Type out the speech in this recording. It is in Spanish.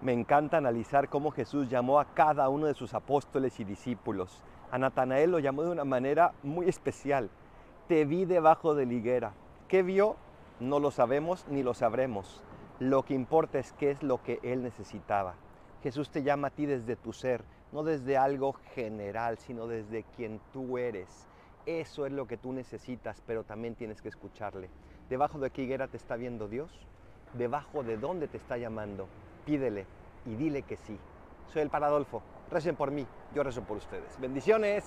Me encanta analizar cómo Jesús llamó a cada uno de sus apóstoles y discípulos. A Natanael lo llamó de una manera muy especial. Te vi debajo de la higuera. ¿Qué vio? No lo sabemos ni lo sabremos. Lo que importa es qué es lo que él necesitaba. Jesús te llama a ti desde tu ser, no desde algo general, sino desde quien tú eres. Eso es lo que tú necesitas, pero también tienes que escucharle. ¿Debajo de qué higuera te está viendo Dios? ¿Debajo de dónde te está llamando? pídele y dile que sí. Soy el Paradolfo. Recen por mí, yo rezo por ustedes. Bendiciones.